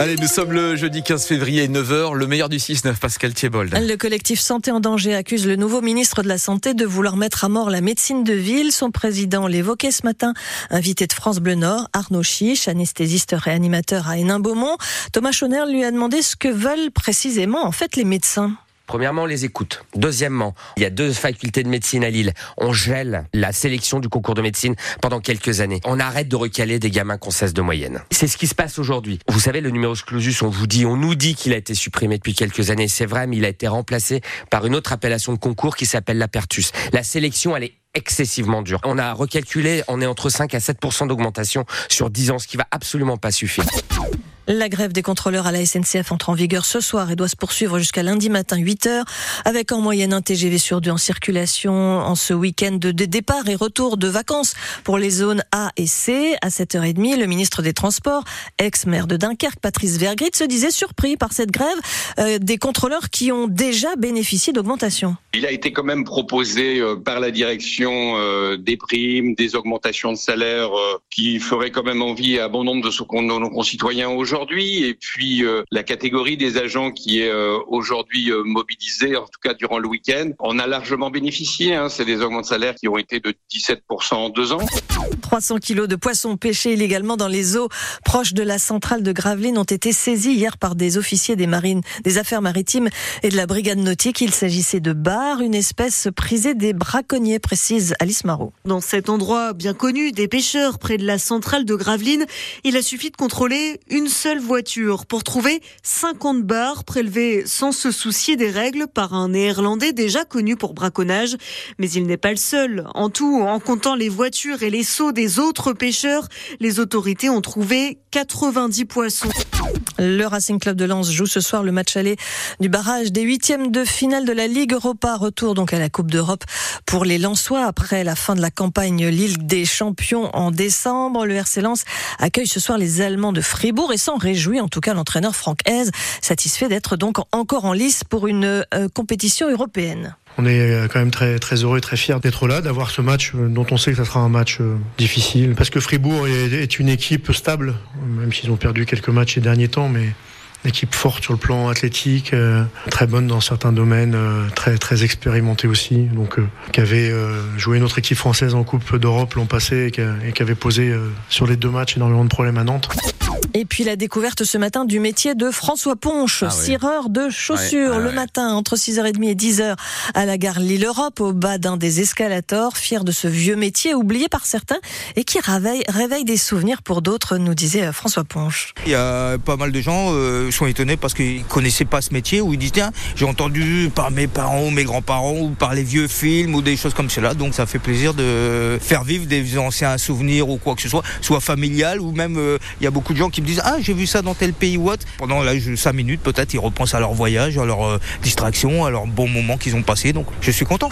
Allez, nous sommes le jeudi 15 février, 9h, le meilleur du 6-9, Pascal Thiebold. Le collectif Santé en danger accuse le nouveau ministre de la Santé de vouloir mettre à mort la médecine de ville. Son président l'évoquait ce matin, invité de France Bleu Nord, Arnaud Chiche, anesthésiste réanimateur à Hénin-Beaumont. Thomas Chauner lui a demandé ce que veulent précisément en fait les médecins. Premièrement, on les écoute. Deuxièmement, il y a deux facultés de médecine à Lille. On gèle la sélection du concours de médecine pendant quelques années. On arrête de recaler des gamins qu'on cesse de moyenne. C'est ce qui se passe aujourd'hui. Vous savez, le numéro clausus, on vous dit, on nous dit qu'il a été supprimé depuis quelques années. C'est vrai, mais il a été remplacé par une autre appellation de concours qui s'appelle l'apertus. La sélection, elle est excessivement dure. On a recalculé, on est entre 5 à 7 d'augmentation sur 10 ans, ce qui va absolument pas suffire. La grève des contrôleurs à la SNCF entre en vigueur ce soir et doit se poursuivre jusqu'à lundi matin 8 heures, avec en moyenne un TGV sur deux en circulation en ce week-end de départ et retour de vacances pour les zones A et C. À 7h30, le ministre des Transports, ex-maire de Dunkerque, Patrice Vergrit, se disait surpris par cette grève euh, des contrôleurs qui ont déjà bénéficié d'augmentation. Il a été quand même proposé euh, par la direction euh, des primes, des augmentations de salaire qui feraient quand même envie à bon nombre de nos concitoyens aujourd'hui aujourd'hui, et puis euh, la catégorie des agents qui est euh, aujourd'hui euh, mobilisée, en tout cas durant le week-end, on a largement bénéficié. Hein, C'est des augments de salaire qui ont été de 17% en deux ans. 300 kilos de poissons pêchés illégalement dans les eaux proches de la centrale de Gravelines ont été saisis hier par des officiers des marines, des affaires maritimes et de la brigade nautique. Il s'agissait de bar, une espèce prisée des braconniers, précise Alice Marot. Dans cet endroit bien connu des pêcheurs près de la centrale de Gravelines, il a suffi de contrôler une seule voiture pour trouver 50 bars prélevés sans se soucier des règles par un néerlandais déjà connu pour braconnage. Mais il n'est pas le seul. En tout, en comptant les voitures et les seaux des autres pêcheurs, les autorités ont trouvé 90 poissons. Le Racing Club de Lens joue ce soir le match aller du barrage des huitièmes de finale de la Ligue Europa. Retour donc à la Coupe d'Europe pour les Lensois après la fin de la campagne Ligue des Champions en décembre. Le RC Lens accueille ce soir les Allemands de Fribourg et s'en réjouit en tout cas l'entraîneur Franck Hez, satisfait d'être donc encore en lice pour une euh, compétition européenne. On est euh, quand même très, très heureux et très fiers d'être là, d'avoir ce match euh, dont on sait que ça sera un match difficile. Parce que Fribourg est une équipe stable, même s'ils ont perdu quelques matchs ces derniers temps, mais une équipe forte sur le plan athlétique, très bonne dans certains domaines, très très expérimentée aussi, donc qui avait joué notre équipe française en Coupe d'Europe l'an passé et qui, avait posé sur les deux matchs énormément de problèmes à Nantes. Et puis la découverte ce matin du métier de François Ponche, ah cireur de chaussures, ah le matin entre 6h30 et 10h à la gare Lille-Europe, au bas d'un des escalators, fier de ce vieux métier oublié par certains et qui réveille, réveille des souvenirs pour d'autres, nous disait François Ponche. Il y a pas mal de gens euh, sont étonnés parce qu'ils connaissaient pas ce métier ou ils disent tiens, j'ai entendu par mes parents ou mes grands-parents ou par les vieux films ou des choses comme cela, donc ça fait plaisir de faire vivre des anciens souvenirs ou quoi que ce soit, soit familial ou même euh, il y a beaucoup de gens qui me disent Ah, j'ai vu ça dans tel pays ou autre. Pendant là, 5 minutes, peut-être, ils repensent à leur voyage, à leur euh, distraction, à leur bon moment qu'ils ont passé. Donc, je suis content.